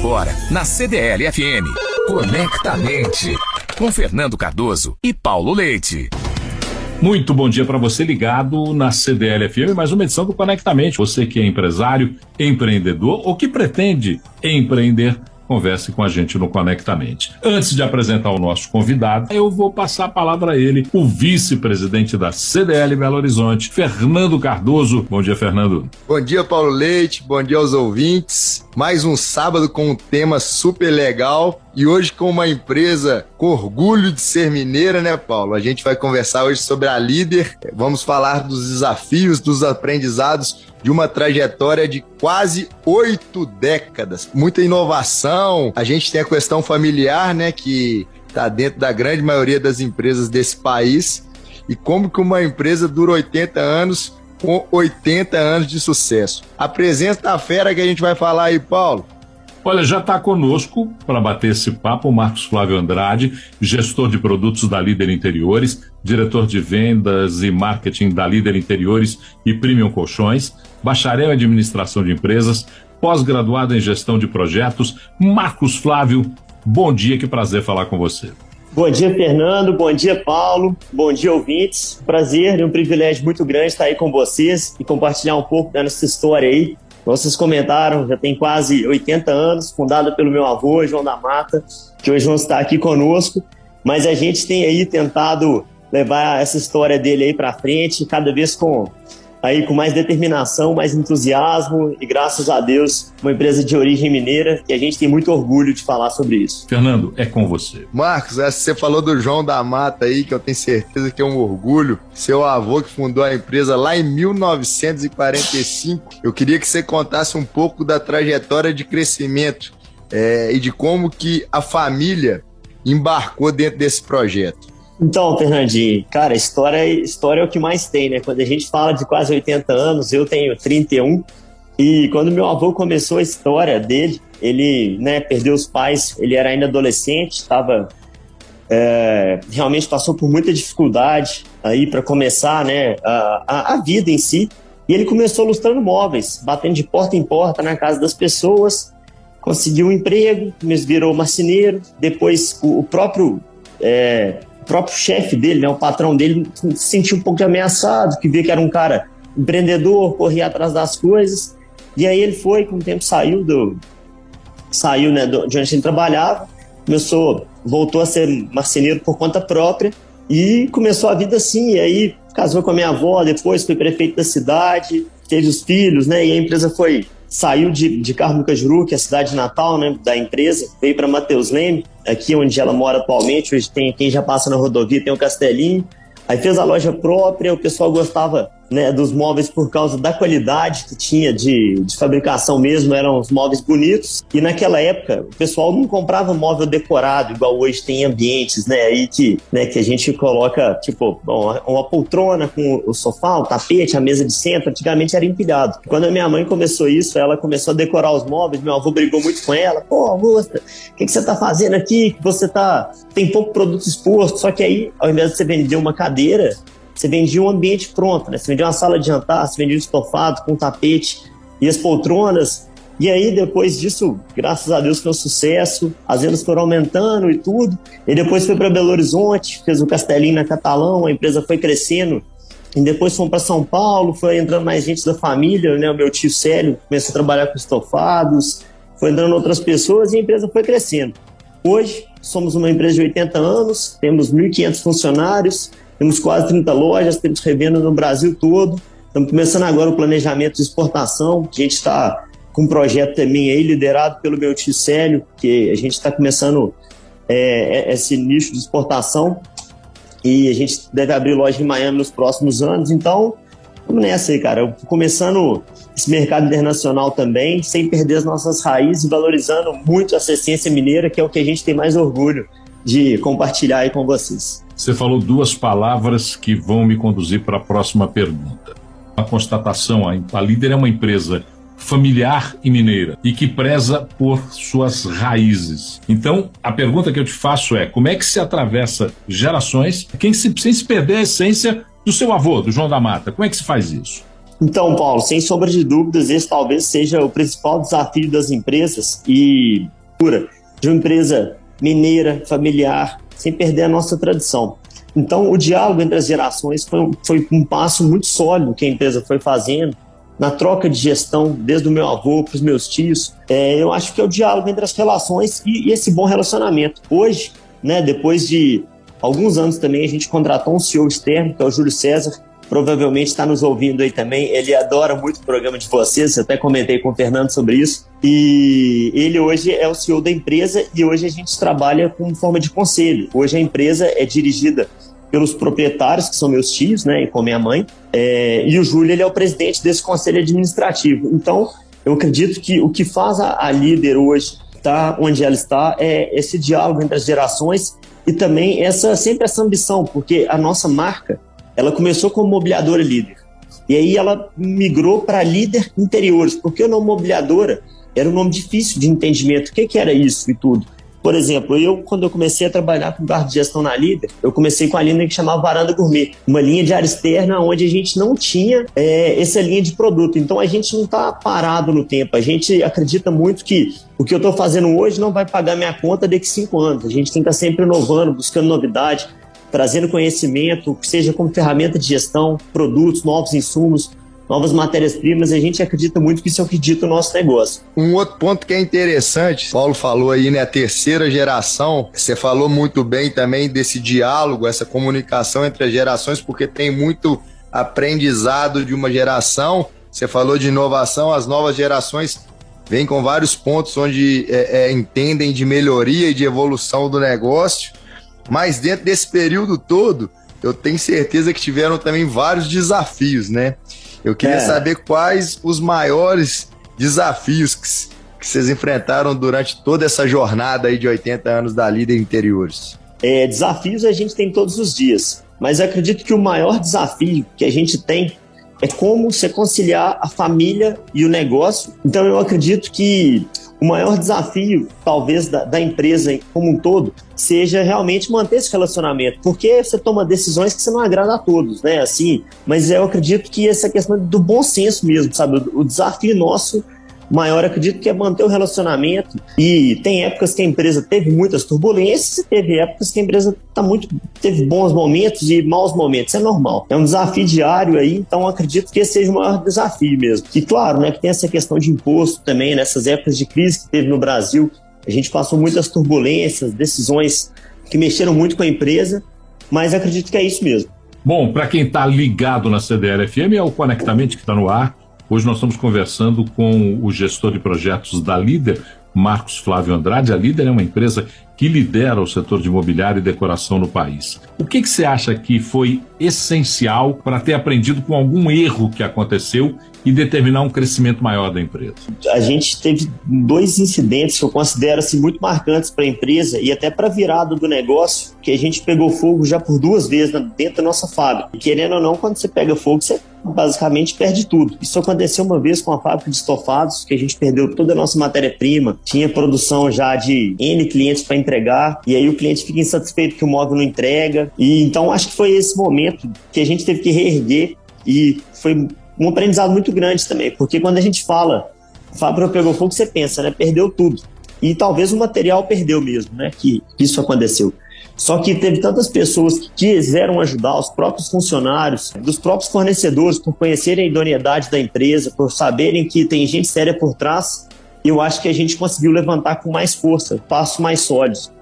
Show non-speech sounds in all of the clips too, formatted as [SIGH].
Fora, na CDL FM. Conectamente. Com Fernando Cardoso e Paulo Leite. Muito bom dia para você ligado na CDL FM, mais uma edição do Conectamente. Você que é empresário, empreendedor ou que pretende empreender converse com a gente no Conectamente. Antes de apresentar o nosso convidado, eu vou passar a palavra a ele, o vice-presidente da CDL Belo Horizonte, Fernando Cardoso. Bom dia, Fernando. Bom dia, Paulo Leite. Bom dia aos ouvintes. Mais um sábado com um tema super legal e hoje com uma empresa com orgulho de ser mineira, né, Paulo? A gente vai conversar hoje sobre a líder. Vamos falar dos desafios, dos aprendizados de uma trajetória de quase oito décadas. Muita inovação. A gente tem a questão familiar, né, que está dentro da grande maioria das empresas desse país. E como que uma empresa dura 80 anos com 80 anos de sucesso. A presença da fera que a gente vai falar aí, Paulo. Olha, já está conosco para bater esse papo o Marcos Flávio Andrade, gestor de produtos da Líder Interiores, diretor de vendas e marketing da Líder Interiores e Premium Colchões, bacharel em administração de empresas, pós-graduado em gestão de projetos. Marcos Flávio, bom dia, que prazer falar com você. Bom dia, Fernando. Bom dia, Paulo. Bom dia, ouvintes. Prazer e um privilégio muito grande estar aí com vocês e compartilhar um pouco da nossa história aí. Vocês comentaram, já tem quase 80 anos, fundada pelo meu avô, João da Mata, que hoje não está aqui conosco. Mas a gente tem aí tentado levar essa história dele aí para frente, cada vez com aí com mais determinação, mais entusiasmo e graças a Deus, uma empresa de origem mineira e a gente tem muito orgulho de falar sobre isso. Fernando, é com você. Marcos, você falou do João da Mata aí, que eu tenho certeza que é um orgulho. Seu avô que fundou a empresa lá em 1945. Eu queria que você contasse um pouco da trajetória de crescimento é, e de como que a família embarcou dentro desse projeto. Então, Fernandinho, cara, história, história é o que mais tem, né? Quando a gente fala de quase 80 anos, eu tenho 31, e quando meu avô começou a história dele, ele né, perdeu os pais, ele era ainda adolescente, estava é, realmente passou por muita dificuldade aí para começar né, a, a, vida em si. E ele começou lustrando móveis, batendo de porta em porta na casa das pessoas, conseguiu um emprego, virou marceneiro. Depois, o, o próprio é, próprio chefe dele, né, o patrão dele, se sentiu um pouco ameaçado, que via que era um cara empreendedor, corria atrás das coisas. E aí ele foi, com o tempo saiu do saiu, né, do, de onde ele trabalhava, começou, voltou a ser marceneiro por conta própria e começou a vida assim. E aí casou com a minha avó, depois foi prefeito da cidade, teve os filhos, né? E a empresa foi saiu de, de Carmo Cajuru, que é a cidade natal né, da empresa, veio para Mateus Leme, aqui onde ela mora atualmente. Hoje tem quem já passa na rodovia, tem o Castelinho. Aí fez a loja própria, o pessoal gostava né, dos móveis por causa da qualidade que tinha de, de fabricação mesmo, eram os móveis bonitos. E naquela época, o pessoal não comprava móvel decorado, igual hoje tem ambientes, né, aí que, né, que a gente coloca, tipo, uma, uma poltrona com o sofá, o tapete, a mesa de centro, antigamente era empilhado. Quando a minha mãe começou isso, ela começou a decorar os móveis, meu avô brigou muito com ela, pô, Augusta, o que, que você tá fazendo aqui? Você tá, tem pouco produto exposto, só que aí, ao invés de você vender uma cadeira, você vendia um ambiente pronto, né? Você vendia uma sala de jantar, você vendia um estofado com tapete e as poltronas. E aí, depois disso, graças a Deus, foi um sucesso. As vendas foram aumentando e tudo. E depois foi para Belo Horizonte, fez o Castelinho na Catalão, a empresa foi crescendo. E depois fomos para São Paulo, foi entrando mais gente da família, né? O meu tio Célio começou a trabalhar com estofados, foi entrando outras pessoas e a empresa foi crescendo. Hoje, somos uma empresa de 80 anos, temos 1.500 funcionários, temos quase 30 lojas, temos revenda no Brasil todo. Estamos começando agora o planejamento de exportação. A gente está com um projeto também aí liderado pelo meu tio Célio, que a gente está começando é, é, esse nicho de exportação e a gente deve abrir loja em Miami nos próximos anos. Então, vamos nessa aí, cara. Começando esse mercado internacional também, sem perder as nossas raízes, valorizando muito a essência mineira, que é o que a gente tem mais orgulho de compartilhar aí com vocês. Você falou duas palavras que vão me conduzir para a próxima pergunta. A constatação: a líder é uma empresa familiar e mineira e que preza por suas raízes. Então, a pergunta que eu te faço é: como é que se atravessa gerações quem se, sem se perder a essência do seu avô, do João da Mata? Como é que se faz isso? Então, Paulo, sem sombra de dúvidas, esse talvez seja o principal desafio das empresas e pura de uma empresa mineira, familiar, sem perder a nossa tradição. Então, o diálogo entre as gerações foi um, foi um passo muito sólido que a empresa foi fazendo na troca de gestão, desde o meu avô para os meus tios. É, eu acho que é o diálogo entre as relações e, e esse bom relacionamento. Hoje, né, depois de alguns anos também, a gente contratou um CEO externo, que é o Júlio César, provavelmente está nos ouvindo aí também. Ele adora muito o programa de vocês, eu até comentei com o Fernando sobre isso. E ele hoje é o CEO da empresa e hoje a gente trabalha com forma de conselho. Hoje a empresa é dirigida pelos proprietários, que são meus tios, né, e com minha mãe, é, e o Júlio ele é o presidente desse conselho administrativo. Então, eu acredito que o que faz a, a líder hoje estar tá onde ela está é esse diálogo entre as gerações e também essa sempre essa ambição, porque a nossa marca ela começou como mobiliadora líder. E aí ela migrou para líder interiores, porque o nome mobiliadora era um nome difícil de entendimento. O que, que era isso e tudo? Por exemplo, eu, quando eu comecei a trabalhar com carro de gestão na Líder, eu comecei com a linha que chamava Varanda Gourmet, uma linha de área externa onde a gente não tinha é, essa linha de produto. Então a gente não está parado no tempo. A gente acredita muito que o que eu estou fazendo hoje não vai pagar minha conta daqui cinco anos. A gente tem que estar tá sempre inovando, buscando novidade trazendo conhecimento, seja como ferramenta de gestão, produtos, novos insumos, novas matérias-primas, a gente acredita muito que isso é o que dita o nosso negócio. Um outro ponto que é interessante, Paulo falou aí, né, a terceira geração, você falou muito bem também desse diálogo, essa comunicação entre as gerações, porque tem muito aprendizado de uma geração, você falou de inovação, as novas gerações vêm com vários pontos onde é, é, entendem de melhoria e de evolução do negócio, mas dentro desse período todo, eu tenho certeza que tiveram também vários desafios, né? Eu queria é. saber quais os maiores desafios que, que vocês enfrentaram durante toda essa jornada aí de 80 anos da Líder Interiores. É, desafios a gente tem todos os dias, mas acredito que o maior desafio que a gente tem é como se conciliar a família e o negócio. Então eu acredito que o maior desafio, talvez, da, da, empresa como um todo, seja realmente manter esse relacionamento, porque você toma decisões que você não agrada a todos, né? Assim, mas eu acredito que essa questão do bom senso mesmo, sabe? O, o desafio nosso maior, acredito que é manter o relacionamento. E tem épocas que a empresa teve muitas turbulências e teve épocas que a empresa tá muito teve bons momentos e maus momentos, é normal. É um desafio diário aí, então acredito que esse seja o maior desafio mesmo. E claro, né, que tem essa questão de imposto também, nessas épocas de crise que teve no Brasil, a gente passou muitas turbulências, decisões que mexeram muito com a empresa, mas acredito que é isso mesmo. Bom, para quem está ligado na CDL-FM, é o Conectamente que está no ar Hoje nós estamos conversando com o gestor de projetos da Líder, Marcos Flávio Andrade. A Líder é uma empresa que lidera o setor de imobiliário e decoração no país. O que, que você acha que foi essencial para ter aprendido com algum erro que aconteceu e determinar um crescimento maior da empresa? A gente teve dois incidentes que eu considero assim, muito marcantes para a empresa e até para a virada do negócio, que a gente pegou fogo já por duas vezes dentro da nossa fábrica. E, querendo ou não, quando você pega fogo, você basicamente perde tudo. Isso aconteceu uma vez com a fábrica de estofados, que a gente perdeu toda a nossa matéria-prima, tinha produção já de N clientes para entregar, e aí o cliente fica insatisfeito que o móvel não entrega. E então acho que foi esse momento que a gente teve que reerguer e foi um aprendizado muito grande também, porque quando a gente fala a fábrica pegou fogo, você pensa, né? Perdeu tudo. E talvez o material perdeu mesmo, né? Que isso aconteceu. Só que teve tantas pessoas que quiseram ajudar, os próprios funcionários, dos próprios fornecedores, por conhecerem a idoneidade da empresa, por saberem que tem gente séria por trás. Eu acho que a gente conseguiu levantar com mais força, passos mais sólidos.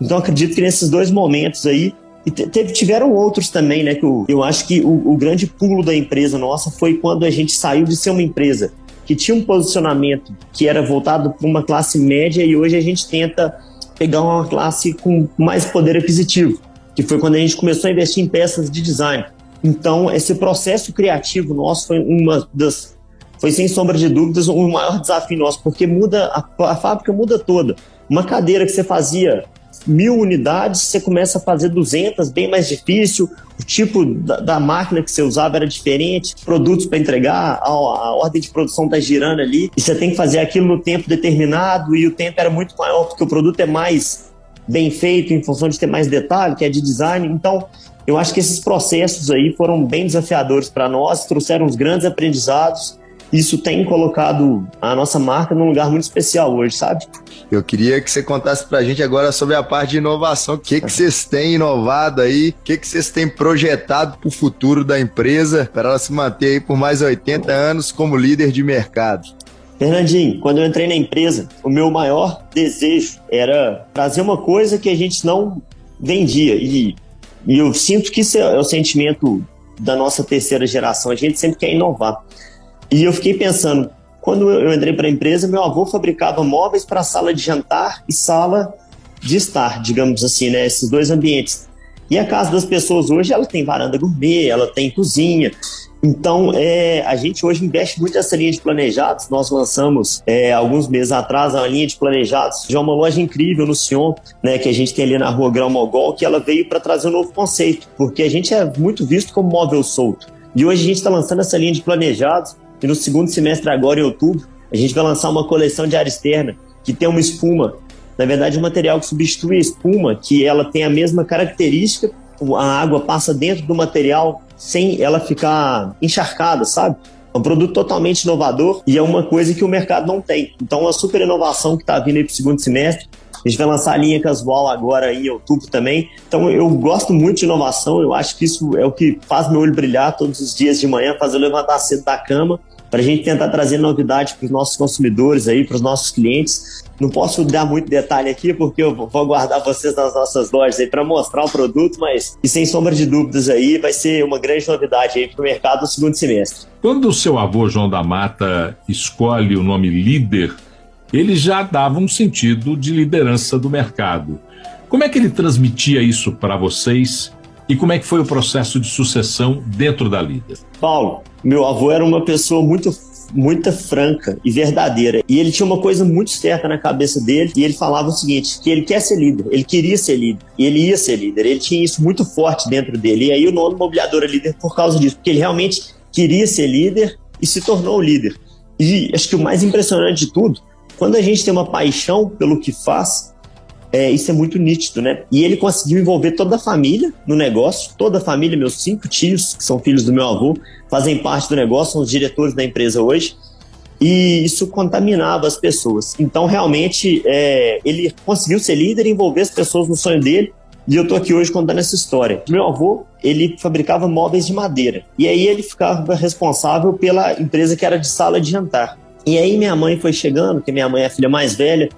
Então acredito que nesses dois momentos aí e teve, tiveram outros também, né? Que eu, eu acho que o, o grande pulo da empresa nossa foi quando a gente saiu de ser uma empresa que tinha um posicionamento que era voltado para uma classe média e hoje a gente tenta pegar uma classe com mais poder aquisitivo, que foi quando a gente começou a investir em peças de design. Então, esse processo criativo nosso foi uma das foi sem sombra de dúvidas o maior desafio nosso, porque muda a, a fábrica muda toda. Uma cadeira que você fazia mil unidades, você começa a fazer 200, bem mais difícil. O tipo da, da máquina que você usava era diferente, produtos para entregar, a, a, ordem de produção está girando ali, e você tem que fazer aquilo no tempo determinado, e o tempo era muito maior, porque o produto é mais bem feito em função de ter mais detalhe, que é de design. Então, Eu acho que esses processos aí foram bem desafiadores para nós, trouxeram uns grandes aprendizados. Isso tem colocado a nossa marca num lugar muito especial hoje, sabe? Eu queria que você contasse para a gente agora sobre a parte de inovação. O que, que vocês têm inovado aí? O que, que vocês têm projetado para o futuro da empresa, para ela se manter aí por mais 80 anos como líder de mercado? Fernandinho, quando eu entrei na empresa, o meu maior desejo era trazer uma coisa que a gente não vendia. E, e eu sinto que isso é o sentimento da nossa terceira geração. A gente sempre quer inovar. E eu fiquei pensando, quando eu entrei para a empresa, meu avô fabricava móveis para sala de jantar e sala de estar, digamos assim, né? Esses dois ambientes. E a casa das pessoas hoje, ela tem varanda gourmet, ela tem cozinha. Então, é, a gente hoje investe muito nessa linha de planejados. Nós lançamos, é, alguns meses atrás, uma linha de planejados de uma loja incrível no Sion, né, que a gente tem ali na rua Grão Mogol, que ela veio para trazer um novo conceito, porque a gente é muito visto como móvel solto. E hoje a gente está lançando essa linha de planejados, e no segundo semestre, agora em outubro, a gente vai lançar uma coleção de área externa que tem uma espuma. Na verdade, um material que substitui a espuma, que ela tem a mesma característica, a água passa dentro do material sem ela ficar encharcada, sabe? É um produto totalmente inovador e é uma coisa que o mercado não tem. Então, uma super inovação que está vindo aí para o segundo semestre. A gente vai lançar a linha Casual agora em outubro também. Então, eu gosto muito de inovação. Eu acho que isso é o que faz meu olho brilhar todos os dias de manhã, fazer eu levantar cedo da cama para a gente tentar trazer novidade para os nossos consumidores aí, para os nossos clientes. Não posso dar muito detalhe aqui, porque eu vou aguardar vocês nas nossas lojas aí para mostrar o produto, mas e sem sombra de dúvidas aí, vai ser uma grande novidade aí para o mercado no segundo semestre. Quando o seu avô João da Mata escolhe o nome líder, ele já dava um sentido de liderança do mercado. Como é que ele transmitia isso para vocês e como é que foi o processo de sucessão dentro da líder? Paulo, meu avô era uma pessoa muito muito franca e verdadeira. E ele tinha uma coisa muito certa na cabeça dele, e ele falava o seguinte, que ele quer ser líder, ele queria ser líder, e ele ia ser líder. Ele tinha isso muito forte dentro dele. E aí o nome Mobiliadora Líder por causa disso, porque ele realmente queria ser líder e se tornou líder. E acho que o mais impressionante de tudo, quando a gente tem uma paixão pelo que faz, é, isso é muito nítido, né? E ele conseguiu envolver toda a família no negócio, toda a família, meus cinco tios, que são filhos do meu avô, fazem parte do negócio, são os diretores da empresa hoje, e isso contaminava as pessoas. Então, realmente, é, ele conseguiu ser líder e envolver as pessoas no sonho dele, e eu tô aqui hoje contando essa história. Meu avô, ele fabricava móveis de madeira, e aí ele ficava responsável pela empresa que era de sala de jantar. E aí minha mãe foi chegando, que minha mãe é a filha mais velha,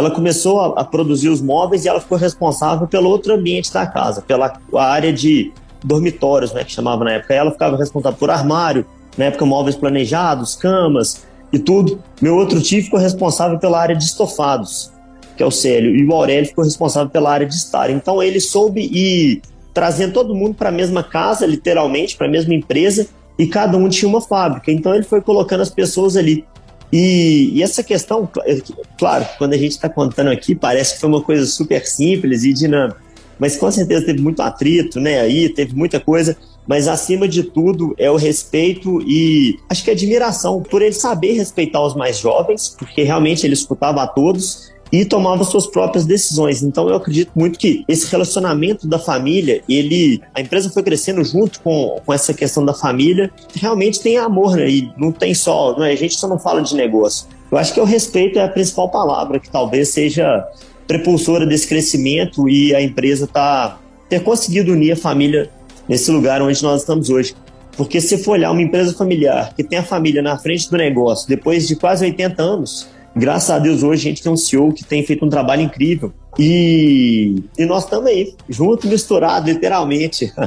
ela começou a, a, produzir os móveis e ela ficou responsável pelo outro ambiente da casa, pela área de dormitórios, né, que chamava na época. Ela ficava responsável por armário, na época móveis planejados, camas e tudo. Meu outro tio ficou responsável pela área de estofados, que é o Célio, e o Aurélio ficou responsável pela área de estar. Então ele soube ir trazendo todo mundo para a mesma casa, literalmente, para a mesma empresa, e cada um tinha uma fábrica. Então ele foi colocando as pessoas ali. E, e, essa questão, é claro, quando a gente está contando aqui, parece que foi uma coisa super simples e dinâmica, mas com certeza teve muito atrito, né? Aí teve muita coisa, mas acima de tudo é o respeito e acho que admiração por ele saber respeitar os mais jovens, porque realmente ele escutava a todos e tomava suas próprias decisões. Então eu acredito muito que esse relacionamento da família, ele, a empresa foi crescendo junto com, com essa questão da família, realmente tem amor, né? E não tem só, não é, a gente só não fala de negócio. Eu acho que o respeito é a principal palavra que talvez seja prepulsora desse crescimento e a empresa tá ter conseguido unir a família nesse lugar onde nós estamos hoje. Porque se for olhar uma empresa familiar que tem a família na frente do negócio depois de quase 80 anos, Graças a Deus hoje a gente tem um CEO que tem feito um trabalho incrível. E, e nós aí, junto, misturado, literalmente. [LAUGHS]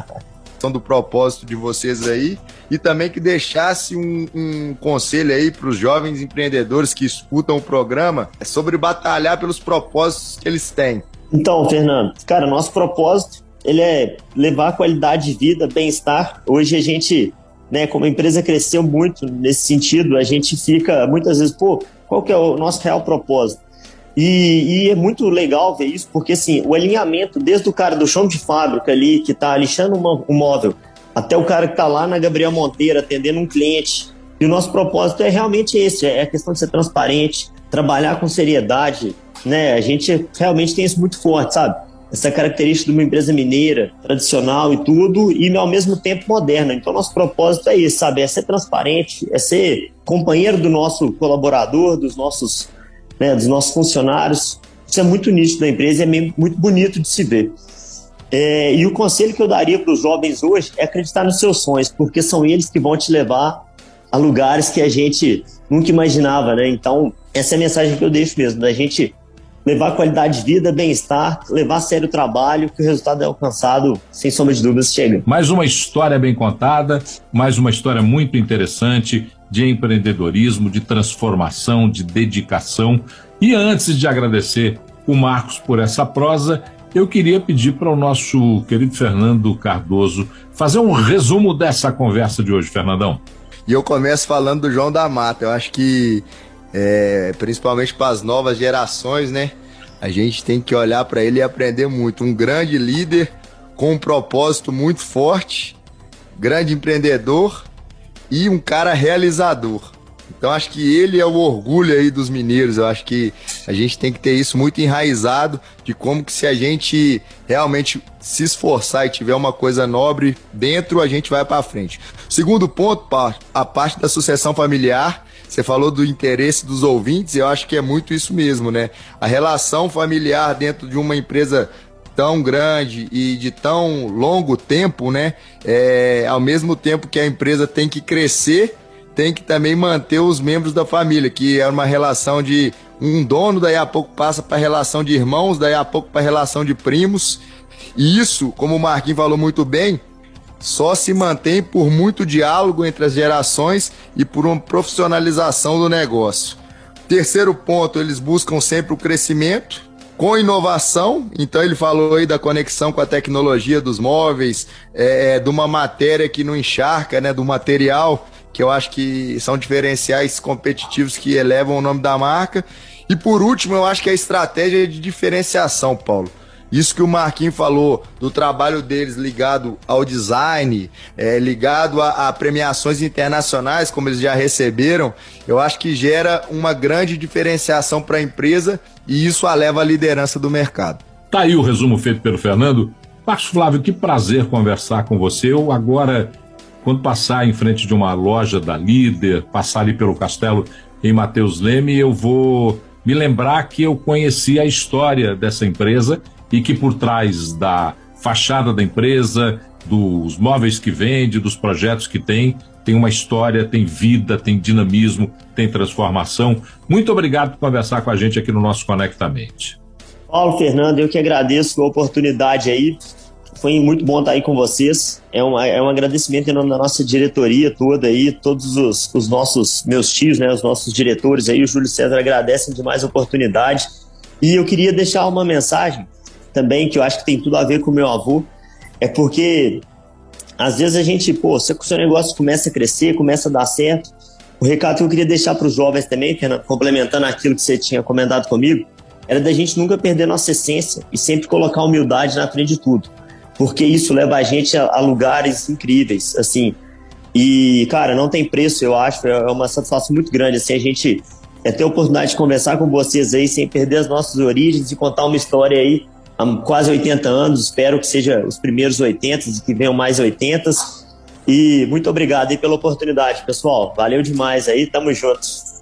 do propósito de vocês aí e também que deixasse um, um conselho aí para os jovens empreendedores que escutam o programa sobre batalhar pelos propósitos que eles têm. Então, Fernando, cara, nosso propósito ele é levar qualidade de vida, bem-estar. Hoje a gente, né, como a empresa cresceu muito nesse sentido, a gente fica muitas vezes, pô, qual que é o nosso real propósito. E, e, é muito legal ver isso, porque assim, o alinhamento, desde o cara do chão de fábrica ali, que está lixando uma, um móvel, até o cara que está lá na Gabriel Monteiro atendendo um cliente. E o nosso propósito é realmente esse, é a questão de ser transparente, trabalhar com seriedade, né? A gente realmente tem isso muito forte, sabe? Essa característica de uma empresa mineira, tradicional e tudo, e ao mesmo tempo moderna. Então, nosso propósito é esse, sabe? É ser transparente, é ser companheiro do nosso colaborador, dos nossos, né, dos nossos funcionários. Isso é muito nítido da empresa e é muito bonito de se ver. É, e o conselho que eu daria para os jovens hoje é acreditar nos seus sonhos, porque são eles que vão te levar a lugares que a gente nunca imaginava, né? Então, essa é a mensagem que eu deixo mesmo, da gente levar qualidade de vida, bem-estar, levar a sério o trabalho, que o resultado é alcançado, sem sombra de dúvidas, chega. Mais uma história bem contada, mais uma história muito interessante de empreendedorismo, de transformação, de dedicação. E antes de agradecer o Marcos por essa prosa, eu queria pedir para o nosso querido Fernando Cardoso fazer um resumo dessa conversa de hoje, Fernandão. E eu começo falando do João da Mata. Eu acho que é, principalmente para as novas gerações, né? A gente tem que olhar para ele e aprender muito. Um grande líder com um propósito muito forte, grande empreendedor e um cara realizador. Então acho que ele é o orgulho aí dos mineiros. Eu acho que a gente tem que ter isso muito enraizado de como que se a gente realmente se esforçar e tiver uma coisa nobre dentro, a gente vai para frente. Segundo ponto, a parte da sucessão familiar. Você falou do interesse dos ouvintes, eu acho que é muito isso mesmo, né? A relação familiar dentro de uma empresa tão grande e de tão longo tempo, né? É, ao mesmo tempo que a empresa tem que crescer, tem que também manter os membros da família, que é uma relação de um dono, daí a pouco passa para relação de irmãos, daí a pouco para relação de primos. E isso, como o Marquinhos falou muito bem, só se mantém por muito diálogo entre as gerações e por uma profissionalização do negócio. Terceiro ponto, eles buscam sempre o crescimento com inovação. Então ele falou aí da conexão com a tecnologia dos móveis, é, é de uma matéria que não encharca, né, do material que eu acho que são diferenciais competitivos que elevam o nome da marca. E por último, eu acho que a estratégia de diferenciação, Paulo. Isso que o Marquinhos falou do trabalho deles ligado ao design, é, ligado a, a, premiações internacionais, como eles já receberam, eu acho que gera uma grande diferenciação para a empresa e isso a leva à liderança do mercado. Tá aí o resumo feito pelo Fernando. Marcos Flávio, que prazer conversar com você. Eu agora, quando passar em frente de uma loja da Líder, passar ali pelo castelo em Mateus Leme, eu vou me lembrar que eu conheci a história dessa empresa e que por trás da fachada da empresa, dos móveis que vende, dos projetos que tem, tem uma história, tem vida, tem dinamismo, tem transformação. Muito obrigado por conversar com a gente aqui no nosso Conectamente. Paulo Fernando, eu que agradeço a oportunidade aí. Foi muito bom estar aí com vocês. É, uma, é um agradecimento em nome da nossa diretoria toda aí, todos os, os nossos meus tios, né, os nossos diretores aí, o Júlio César agradecem demais a oportunidade. E eu queria deixar uma mensagem também, que eu acho que tem tudo a ver com o meu avô, é porque às vezes a gente, pô, se o seu negócio começa a crescer, começa a dar certo, o recado que eu queria deixar para os jovens também, complementando aquilo que você tinha comentado comigo, era da gente nunca perder nossa essência e sempre colocar humildade na frente de tudo. Porque isso leva a gente a, a lugares incríveis, assim. E, cara, não tem preço, eu acho, é uma satisfação muito grande, assim, a gente é ter a oportunidade de conversar com vocês aí sem perder as nossas origens e contar uma história aí há quase 80 anos, espero que seja os primeiros 80 e que venham mais 80. E muito obrigado aí pela oportunidade, pessoal. Valeu demais aí, tamo juntos.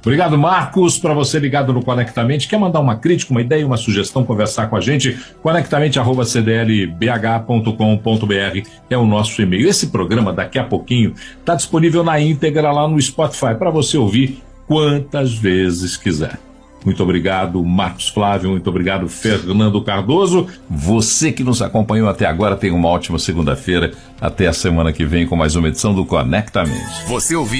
Obrigado, Marcos. Para você ligado no Conectamente, quer mandar uma crítica, uma ideia, uma sugestão, conversar com a gente? Conectamente.cdlbh.com.br é o nosso e-mail. Esse programa, daqui a pouquinho, está disponível na íntegra lá no Spotify para você ouvir quantas vezes quiser. Muito obrigado, Marcos Flávio. Muito obrigado, Fernando Cardoso. Você que nos acompanhou até agora, tem uma ótima segunda-feira. Até a semana que vem com mais uma edição do Conectamente. Você ouviu.